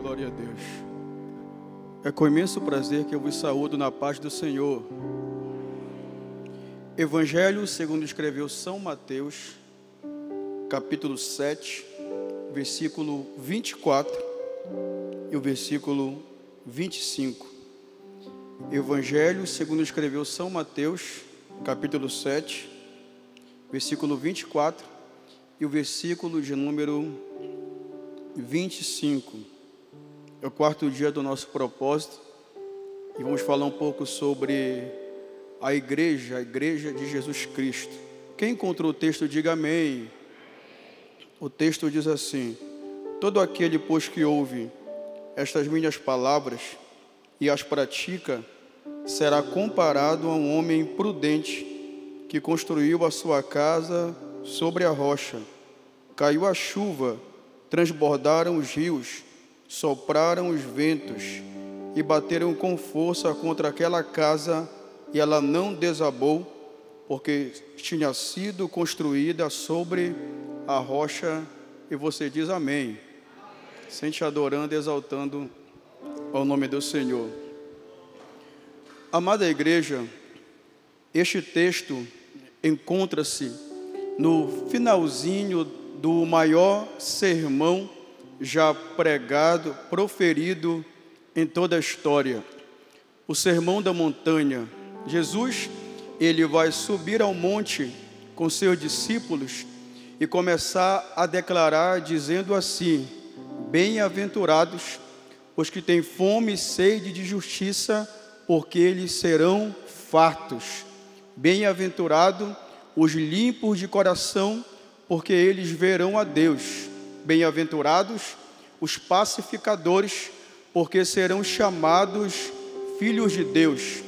Glória a Deus. É com imenso prazer que eu vos saúdo na paz do Senhor. Evangelho segundo escreveu São Mateus, capítulo 7, versículo 24 e o versículo 25. Evangelho segundo escreveu São Mateus, capítulo 7, versículo 24 e o versículo de número 25 é o quarto dia do nosso propósito e vamos falar um pouco sobre a igreja, a igreja de Jesus Cristo. Quem encontrou o texto, diga amém. O texto diz assim: Todo aquele, pois, que ouve estas minhas palavras e as pratica, será comparado a um homem prudente que construiu a sua casa sobre a rocha. Caiu a chuva, transbordaram os rios sopraram os ventos e bateram com força contra aquela casa, e ela não desabou, porque tinha sido construída sobre a rocha. E você diz amém. Sente adorando e exaltando ao nome do Senhor. Amada igreja, este texto encontra-se no finalzinho do maior sermão já pregado, proferido em toda a história. O Sermão da Montanha. Jesus, ele vai subir ao monte com seus discípulos e começar a declarar dizendo assim: Bem-aventurados os que têm fome e sede de justiça, porque eles serão fartos. Bem-aventurado os limpos de coração, porque eles verão a Deus. Bem-aventurados os pacificadores, porque serão chamados filhos de Deus.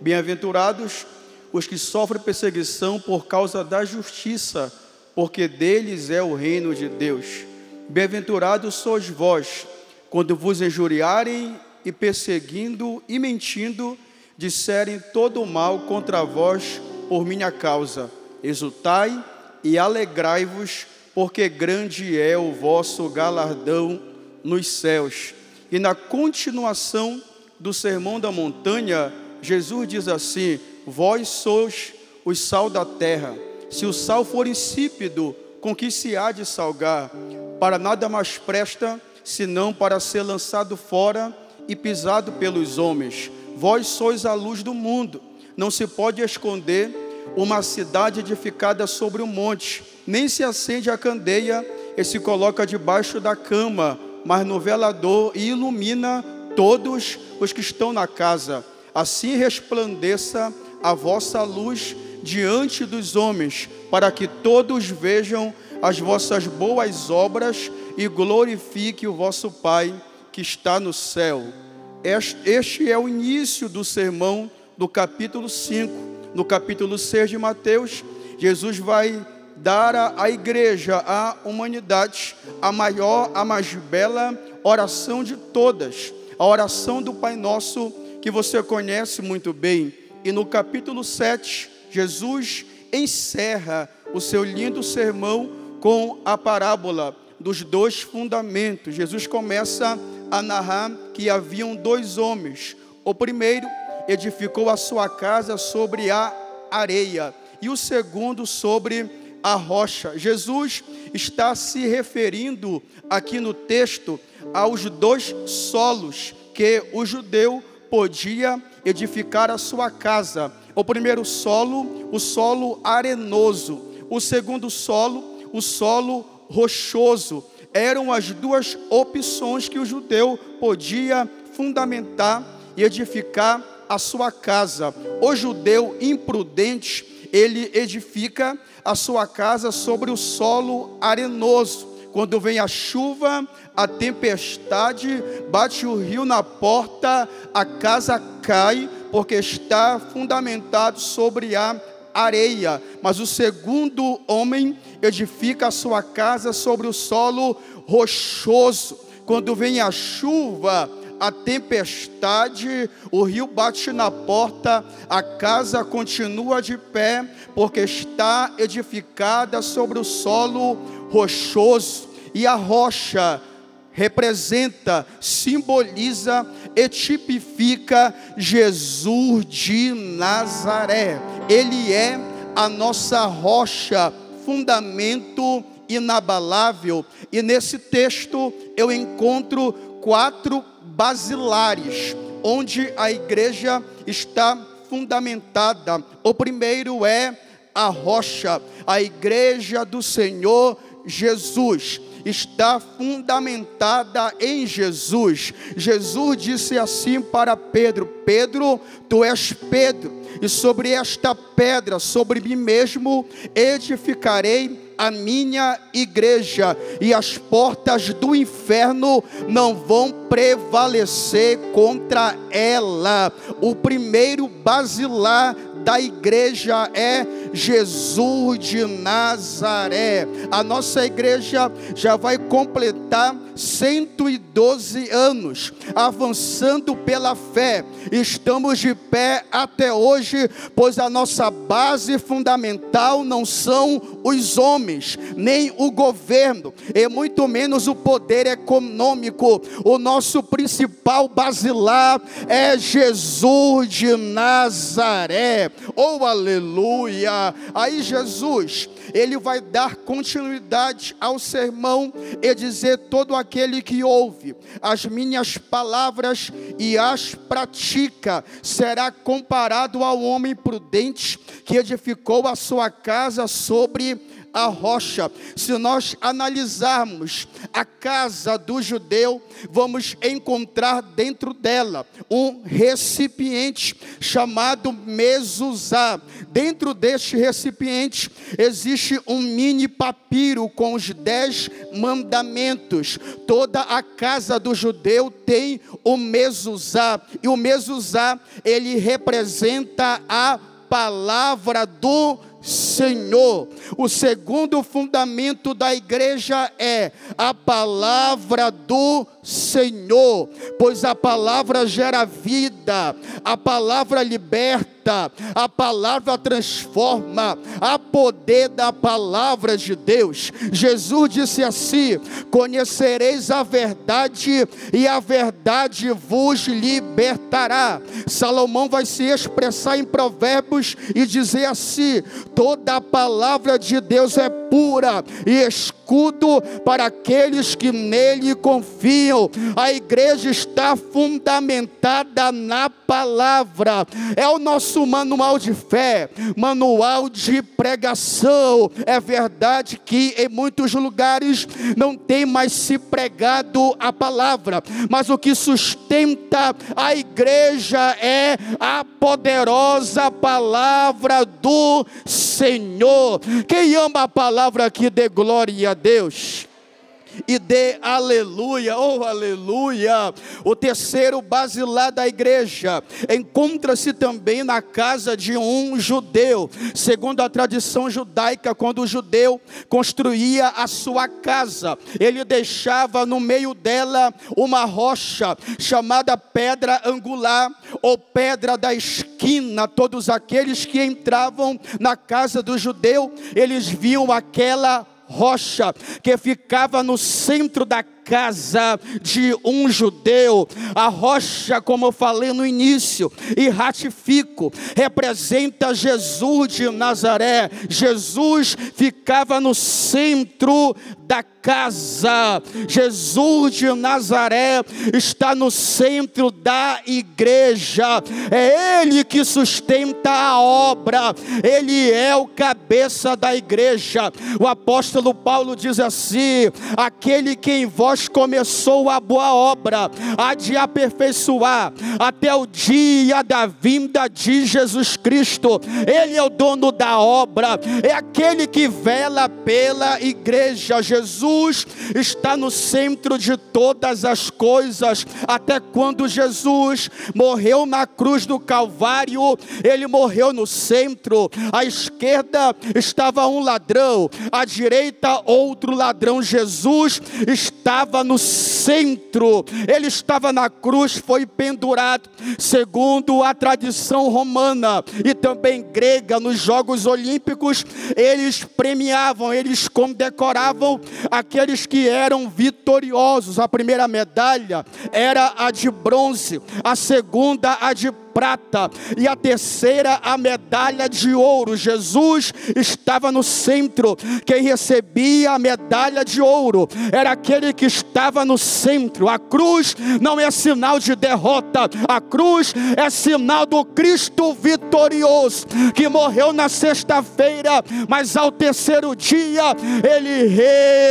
Bem-aventurados os que sofrem perseguição por causa da justiça, porque deles é o reino de Deus. Bem-aventurados sois vós, quando vos injuriarem e perseguindo e mentindo, disserem todo o mal contra vós por minha causa. Exultai e alegrai-vos, porque grande é o vosso galardão nos céus. E na continuação do Sermão da Montanha, Jesus diz assim: Vós sois o sal da terra. Se o sal for insípido, com que se há de salgar? Para nada mais presta, senão para ser lançado fora e pisado pelos homens. Vós sois a luz do mundo. Não se pode esconder uma cidade edificada sobre um monte nem se acende a candeia e se coloca debaixo da cama, mas no velador e ilumina todos os que estão na casa. Assim resplandeça a vossa luz diante dos homens, para que todos vejam as vossas boas obras e glorifique o vosso Pai que está no céu. Este é o início do sermão do capítulo 5. No capítulo 6 de Mateus, Jesus vai dar à igreja, à humanidade, a maior, a mais bela oração de todas, a oração do Pai Nosso, que você conhece muito bem. E no capítulo 7, Jesus encerra o seu lindo sermão com a parábola dos dois fundamentos. Jesus começa a narrar que haviam dois homens. O primeiro edificou a sua casa sobre a areia, e o segundo sobre a rocha. Jesus está se referindo aqui no texto aos dois solos que o judeu podia edificar a sua casa. O primeiro solo, o solo arenoso. O segundo solo, o solo rochoso. Eram as duas opções que o judeu podia fundamentar e edificar a sua casa. O judeu imprudente ele edifica a sua casa sobre o solo arenoso. Quando vem a chuva, a tempestade, bate o rio na porta, a casa cai, porque está fundamentado sobre a areia. Mas o segundo homem edifica a sua casa sobre o solo rochoso. Quando vem a chuva, a tempestade, o rio bate na porta, a casa continua de pé, porque está edificada sobre o solo rochoso, e a rocha representa, simboliza e tipifica Jesus de Nazaré. Ele é a nossa rocha, fundamento inabalável. E nesse texto eu encontro quatro basilares, onde a igreja está fundamentada. O primeiro é a rocha, a igreja do Senhor Jesus está fundamentada em Jesus. Jesus disse assim para Pedro: Pedro, tu és Pedro, e sobre esta pedra, sobre mim mesmo, edificarei a minha igreja, e as portas do inferno não vão prevalecer contra ela. O primeiro basilar da igreja é Jesus de Nazaré. A nossa igreja já vai completar 112 anos, avançando pela fé. Estamos de pé até hoje, pois a nossa base fundamental não são os homens, nem o governo, e muito menos o poder econômico. O nosso principal basilar é Jesus de Nazaré. Oh, aleluia! Aí Jesus, ele vai dar continuidade ao sermão e dizer: todo aquele que ouve as minhas palavras e as pratica será comparado ao homem prudente que edificou a sua casa sobre a rocha. Se nós analisarmos a casa do judeu, vamos encontrar dentro dela um recipiente chamado mezuzá. Dentro deste recipiente existe um mini papiro com os dez mandamentos. Toda a casa do judeu tem o mezuzá e o mezuzá ele representa a palavra do Senhor. O segundo fundamento da igreja é a palavra do Senhor, pois a palavra gera vida, a palavra liberta, a palavra transforma, a poder da palavra de Deus. Jesus disse assim: Conhecereis a verdade e a verdade vos libertará. Salomão vai se expressar em Provérbios e dizer assim: toda a palavra de Deus é pura e escudo para aqueles que nele confiam. A igreja está fundamentada na palavra, é o nosso manual de fé, manual de pregação. É verdade que em muitos lugares não tem mais se pregado a palavra, mas o que sustenta a igreja é a poderosa palavra do Senhor. Quem ama a palavra palavra aqui dê glória a Deus e dê aleluia, oh aleluia. O terceiro basilar da igreja encontra-se também na casa de um judeu, segundo a tradição judaica, quando o judeu construía a sua casa, ele deixava no meio dela uma rocha chamada pedra angular ou pedra da esquina. Todos aqueles que entravam na casa do judeu, eles viam aquela rocha que ficava no centro da casa de um judeu. A rocha, como eu falei no início, e ratifico, representa Jesus de Nazaré. Jesus ficava no centro da casa. Jesus de Nazaré está no centro da igreja. É Ele que sustenta a obra. Ele é o cabeça da igreja. O apóstolo Paulo diz assim: aquele que em vós começou a boa obra, há de aperfeiçoar até o dia da vinda de Jesus Cristo. Ele é o dono da obra, é aquele que vela pela igreja. Está no centro de todas as coisas. Até quando Jesus morreu na cruz do Calvário, ele morreu no centro. À esquerda estava um ladrão, à direita outro ladrão. Jesus estava no centro. Ele estava na cruz, foi pendurado, segundo a tradição romana e também grega nos Jogos Olímpicos, eles premiavam, eles condecoravam aqueles que eram vitoriosos. A primeira medalha era a de bronze, a segunda a de e a terceira a medalha de ouro. Jesus estava no centro. Quem recebia a medalha de ouro era aquele que estava no centro. A cruz não é sinal de derrota, a cruz é sinal do Cristo vitorioso que morreu na sexta-feira, mas ao terceiro dia ele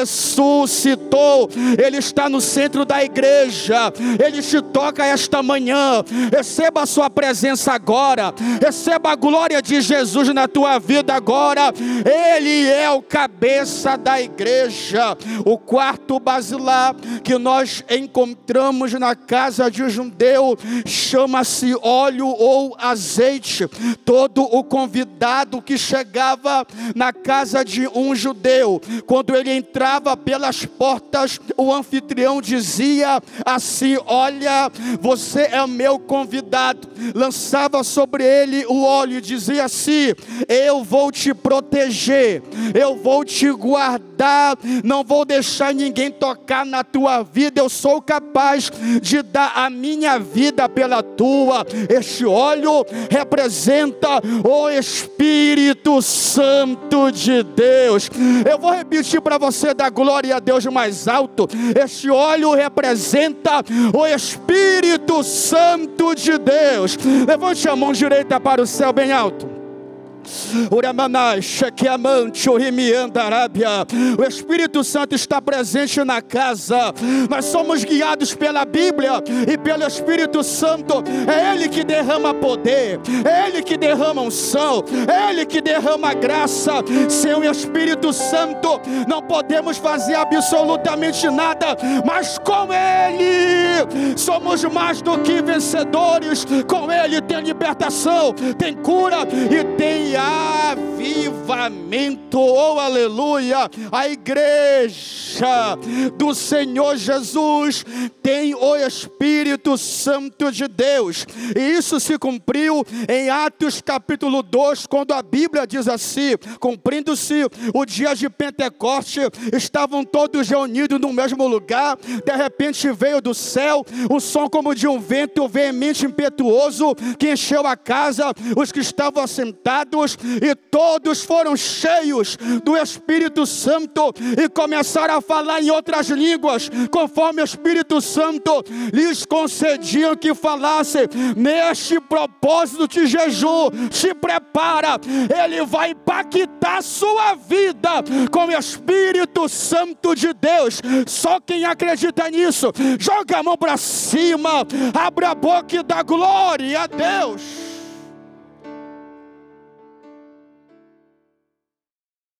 ressuscitou. Ele está no centro da igreja. Ele te toca esta manhã. Receba a sua presença agora. Receba a glória de Jesus na tua vida agora. Ele é o cabeça da igreja. O quarto basilar que nós encontramos na casa de um judeu chama-se óleo ou azeite. Todo o convidado que chegava na casa de um judeu, quando ele entrava pelas portas, o anfitrião dizia assim: Olha, você é meu convidado lançava sobre ele o óleo e dizia assim: Eu vou te proteger, eu vou te guardar, não vou deixar ninguém tocar na tua vida, eu sou capaz de dar a minha vida pela tua. Este óleo representa o Espírito Santo de Deus. Eu vou repetir para você dar glória a Deus mais alto. Este óleo representa o Espírito Santo de Deus. Levante a mão direita para o céu bem alto. O Espírito Santo está presente na casa. Nós somos guiados pela Bíblia e pelo Espírito Santo. É Ele que derrama poder, é Ele que derrama unção, é Ele que derrama graça. Sem o Espírito Santo, não podemos fazer absolutamente nada, mas com Ele somos mais do que vencedores. Com Ele tem libertação, tem cura e tem avivamento, oh aleluia, a igreja do Senhor Jesus tem o Espírito Santo de Deus, e isso se cumpriu em Atos capítulo 2, quando a Bíblia diz assim: cumprindo-se o dia de Pentecoste, estavam todos reunidos no mesmo lugar, de repente veio do céu o som como de um vento veemente impetuoso que encheu a casa, os que estavam assentados e todos foram cheios do Espírito Santo e começaram a falar em outras línguas, conforme o Espírito Santo lhes concedia que falassem. Neste propósito de jejum, se prepara, ele vai impactar sua vida com o Espírito Santo de Deus. Só quem acredita nisso, joga a mão para cima, abre a boca e dá glória a Deus.